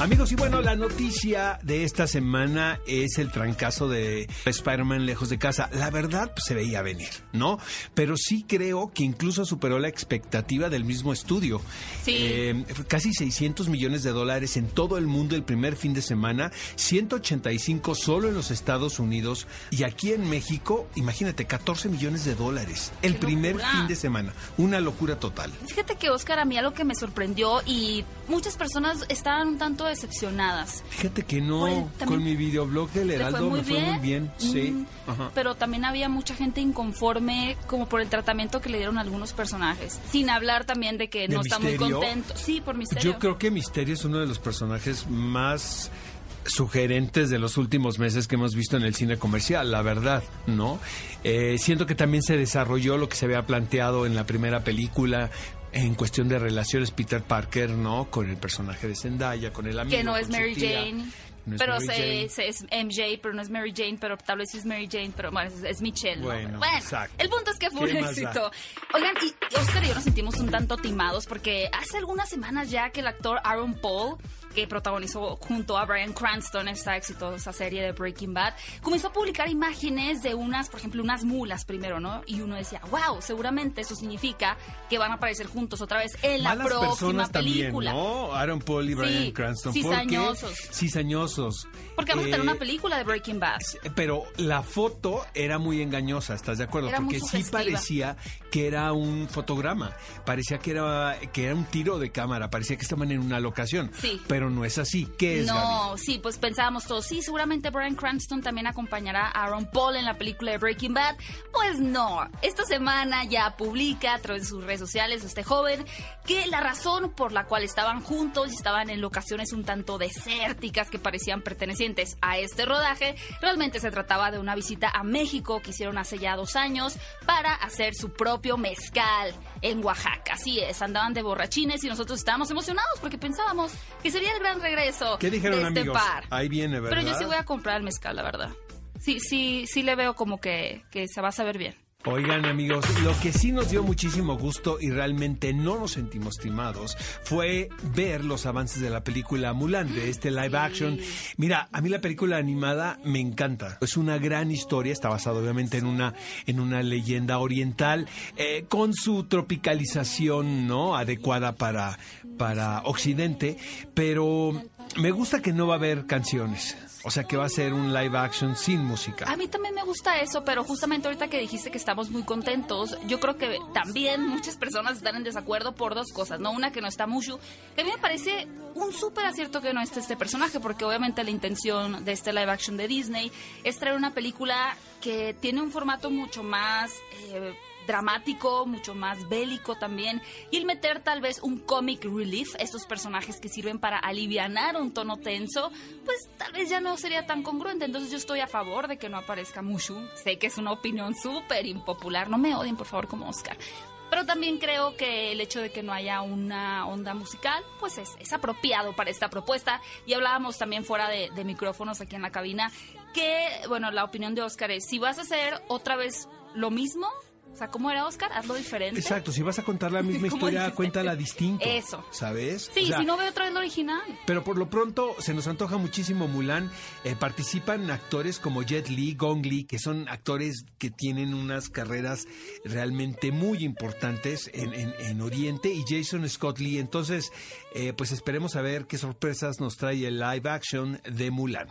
Amigos, y bueno, la noticia de esta semana es el trancazo de Spider-Man lejos de casa. La verdad, pues, se veía venir, ¿no? Pero sí creo que incluso superó la expectativa del mismo estudio. Sí. Eh, casi 600 millones de dólares en todo el mundo el primer fin de semana, 185 solo en los Estados Unidos y aquí en México, imagínate, 14 millones de dólares el ¡Qué primer fin de semana. Una locura total. Fíjate que Oscar, a mí algo que me sorprendió y muchas personas estaban un tanto decepcionadas. Fíjate que no, Pues, también con mi videoblog del ¿Le Heraldo fue muy me fue muy bien, sí. Mm, Ajá. Pero también había mucha gente inconforme como por el tratamiento que le dieron a algunos personajes. Sin hablar también de que ¿De no está muy contento. Sí, por misterio. Yo creo que Misterio es uno de los personajes más sugerentes de los últimos meses que hemos visto en el cine comercial, la verdad, ¿no? Eh, siento que también se desarrolló lo que se había planteado en la primera película en cuestión de relaciones Peter Parker, ¿no? Con el personaje de Zendaya, con el amigo. que no es Mary tía. Jane. No es pero Mary se, es MJ, pero no es Mary Jane, pero tal vez sí es Mary Jane, pero bueno, es, es Michelle. ¿no? Bueno, exacto. el punto es que fue un éxito. Oigan, y Oscar y yo nos sentimos un tanto timados porque hace algunas semanas ya que el actor Aaron Paul, que protagonizó junto a Brian Cranston esta exitosa serie de Breaking Bad, comenzó a publicar imágenes de unas, por ejemplo, unas mulas primero, ¿no? Y uno decía, wow, seguramente eso significa que van a aparecer juntos otra vez en la Malas próxima personas película. también, ¿no? Aaron Paul y Brian Sí, Cranston. cizañosos. ¿Por qué? Cizañosos. Porque vamos a tener Eh, una película de Breaking Bad. Pero la foto era muy engañosa, ¿estás de acuerdo? Era Porque sí parecía que era un fotograma, parecía que era que era un tiro de cámara, parecía que estaban en una locación. Sí. Pero no es así. ¿Qué es, No, Gaby? sí, pues pensábamos todos, sí, seguramente Brian Cranston también acompañará a Aaron Paul en la película de Breaking Bad. Pues no, esta semana ya publica a través de sus redes sociales este joven que la razón por la cual estaban juntos y estaban en locaciones un tanto desérticas que parecían pertenecientes a este rodaje, realmente se trataba de una visita a México que hicieron hace ya dos años para hacer su propio mezcal en Oaxaca. Así es, andaban de borrachines y nosotros estábamos emocionados porque pensábamos que sería el gran regreso ¿Qué dijeron de este amigos? par. Ahí viene, ¿verdad? Pero yo sí voy a comprar el mezcal, la verdad. Sí, sí, sí le veo como que, que se va a saber bien. Oigan amigos, lo que sí nos dio muchísimo gusto y realmente no nos sentimos timados fue ver los avances de la película Mulan, de este live action. Mira, a mí la película animada me encanta. Es una gran historia, está basada obviamente en una, en una leyenda oriental, eh, con su tropicalización no adecuada para, para Occidente, pero me gusta que no va a haber canciones. O sea que va a ser un live action sin música. A mí también me gusta eso, pero justamente ahorita que dijiste que estamos muy contentos, yo creo que también muchas personas están en desacuerdo por dos cosas, ¿no? Una que no está Mushu, a mí me parece un súper acierto que no esté este personaje, porque obviamente la intención de este live action de Disney es traer una película que tiene un formato mucho más... eh, dramático, mucho más bélico también, y el meter tal vez un comic relief, estos personajes que sirven para alivianar un tono tenso, pues tal vez ya no sería tan congruente. Entonces yo estoy a favor de que no aparezca Mushu. Sé que es una opinión súper impopular, no me odien por favor como Oscar. Pero también creo que el hecho de que no haya una onda musical, pues es, es apropiado para esta propuesta. Y hablábamos también fuera de, de micrófonos aquí en la cabina, que, bueno, la opinión de Oscar es, si vas a hacer otra vez lo mismo, o sea, ¿cómo era Oscar? Hazlo diferente. Exacto, si vas a contar la misma ¿Cómo historia, cuéntala distinto. Eso. ¿Sabes? Sí, O sea, si no veo otra vez lo original. Pero por lo pronto se nos antoja muchísimo Mulan. Eh, participan actores como Jet Li, Gong Li, que son actores que tienen unas carreras realmente muy importantes en, en- en Oriente, y Jason Scott Lee. Entonces, eh, pues esperemos a ver qué sorpresas nos trae el live action de Mulan.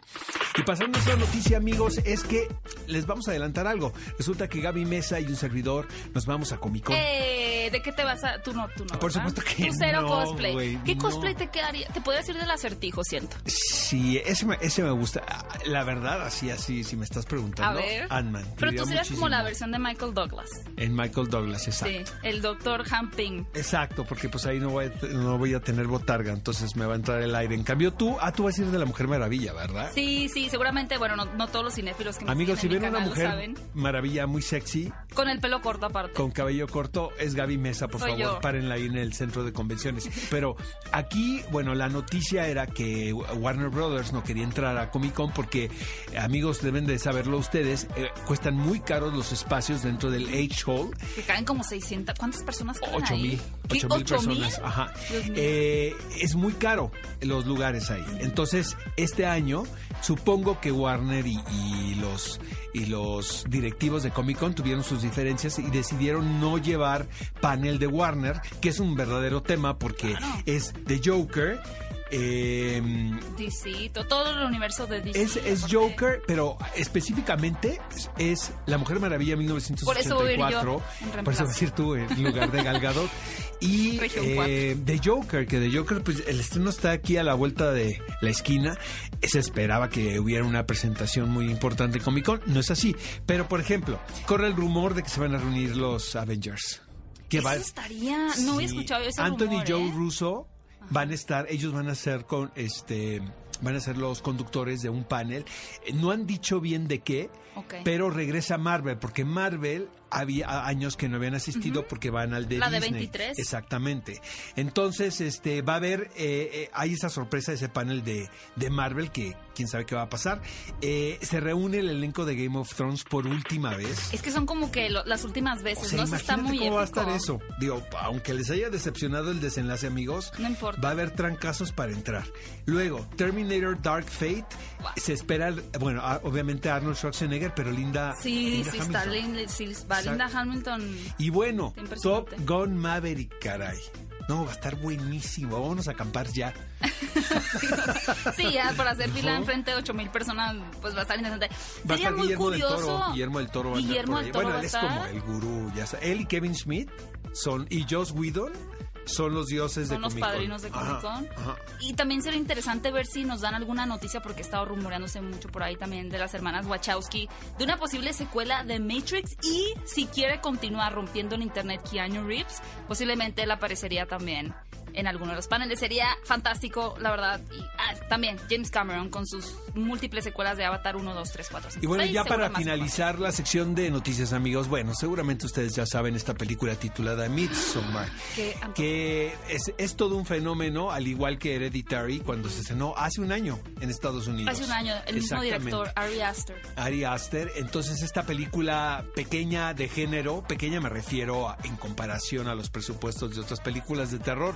Y pasando a otra noticia, amigos, es que les vamos a adelantar algo. Resulta que Gaby Mesa y un servidor nos vamos a Comic Con. Eh, ¿De qué te vas a...? Tú no, tú no, Por ¿verdad? supuesto que Tú cero no, cosplay. ¿Qué no. cosplay te quedaría? Te podrías ir del acertijo, siento. Sí, ese me, ese me gusta. La verdad, así, así, si me estás preguntando. A ver. Ant-Man. Pero tú serías como la versión de Michael Douglas. En Michael Douglas, exacto. Sí, el doctor Hamping. Exacto, porque pues ahí no voy, a, no voy a tener botarga, entonces me va a entrar el aire. En cambio tú, ah, tú vas a ir de la Mujer Maravilla, ¿verdad? Sí, sí, seguramente, bueno, no, no todos los cinéfilos que me Amigos, si ven una mujer saben. maravilla muy sexy, Con el pelo corto aparte. con cabello corto es Gaby Mesa, por Soy favor, yo. párenla ahí en el centro de convenciones. Pero aquí, bueno, la noticia era que Warner Brothers no quería entrar a Comic Con porque, amigos, deben de saberlo ustedes, eh, cuestan muy caros los espacios dentro del H Hall. Que caen como 600. ¿Cuántas personas caben 8 ahí? mil, ¿Qué? 8 mil ¿Ocho mil? personas. Ajá. Eh, es muy caro los lugares ahí. Entonces, este año, supongo que Warner y, y los y los directivos de Comic Con tuvieron sus diferencias y decidieron no llevar panel de Warner, que es un verdadero tema porque es The Joker. Eh, DC, to- todo el universo de DC. es. Joker, pero específicamente es, es La Mujer Maravilla Por eso voy a 1984. decir tú en lugar de Gal Gadot. Y eh, The Joker, que The Joker, pues el estreno está aquí a la vuelta de la esquina. Se esperaba que hubiera una presentación muy importante Comic Con. No es así. Pero, por ejemplo, corre el rumor de que se van a reunir los Avengers. Que Eso va- estaría. No había escuchado ese Anthony rumor, Joe ¿eh? Russo van a estar, ellos van a ser con este van a ser los conductores de un panel. Eh, No han dicho bien de qué, pero regresa Marvel, porque Marvel había años que no habían asistido porque van al de La de Disney. 23. Exactamente. Entonces, este va a haber, eh, eh, hay esa sorpresa, ese panel de, de Marvel que quién sabe qué va a pasar. Eh, se reúne el elenco de Game of Thrones por última vez. Es que son como que lo- las últimas O veces, sea, ¿no? Se está muy cómo va a estar eso. Digo, aunque les haya decepcionado el desenlace, amigos, No importa. va a haber trancazos para entrar. Luego, Terminator Dark Fate. Wow. Se espera, bueno, obviamente Arnold Schwarzenegger, pero Linda. Sí, Linda sí, está Hamilton. Linda, sí, va Linda Hamilton. Y bueno, Top. Gun Maverick, caray. No, va a estar buenísimo. Vámonos a acampar ya. Sí, ya por hacer fila enfrente de 8 mil personas, pues va a estar interesante. Va Sería muy Guillermo curioso. del Toro. Guillermo del Toro Guillermo del Toro Bueno, él es como el gurú, ya. Él y Kevin Smith son, y Joss Whedon son los dioses Son de los Comic Con. padrinos de Comic Con. Ajá, ajá. Y también sería interesante ver si nos dan alguna noticia, porque he estado rumoreándose mucho por ahí también de las hermanas Wachowski, de una posible secuela de Matrix y si quiere continuar rompiendo en internet Keanu Reeves, posiblemente él aparecería también en alguno de los paneles. Sería fantástico, la verdad. Y ah, también James Cameron con sus múltiples secuelas de Avatar 1, 2, 3, 4, 5. Y bueno, 6, ya para más finalizar la sección de noticias, amigos, bueno, seguramente ustedes ya saben esta película titulada Midsommar, que es, es todo un fenómeno, al igual que Hereditary, cuando se estrenó hace un año en Estados Unidos. Hace un año, el mismo director, Ari Aster. Ari Aster. Entonces, esta película pequeña de género, pequeña me refiero a- en comparación a los presupuestos de otras películas de terror,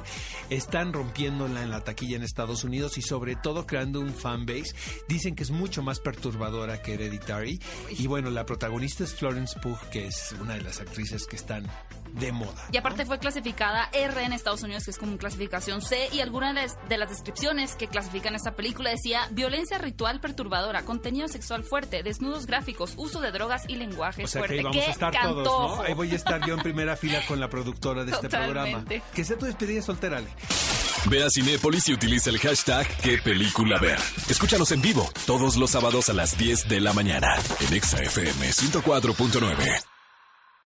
están rompiéndola en la taquilla en Estados Unidos y sobre todo creando un fanbase. Dicen que es mucho más perturbadora que Hereditary. Y bueno, la protagonista es Florence Pugh, que es una de las actrices que están de moda. Y aparte fue clasificada R en Estados Unidos, que es como clasificación C, y algunas de las, de las descripciones que clasifican esta película decía violencia ritual perturbadora, contenido sexual fuerte, desnudos gráficos, uso de drogas y lenguaje O sea que fuerte. ahí vamos ¡Qué a estar cantojo! todos, ¿no? Ahí voy a estar yo en primera fila con la productora de este programa. Que sea tu despedida soltera, Ale. Ve a Cinépolis y utiliza el hashtag qué película ver. Escúchanos en vivo todos los sábados a las 10 de la mañana en Exa FM 104.9.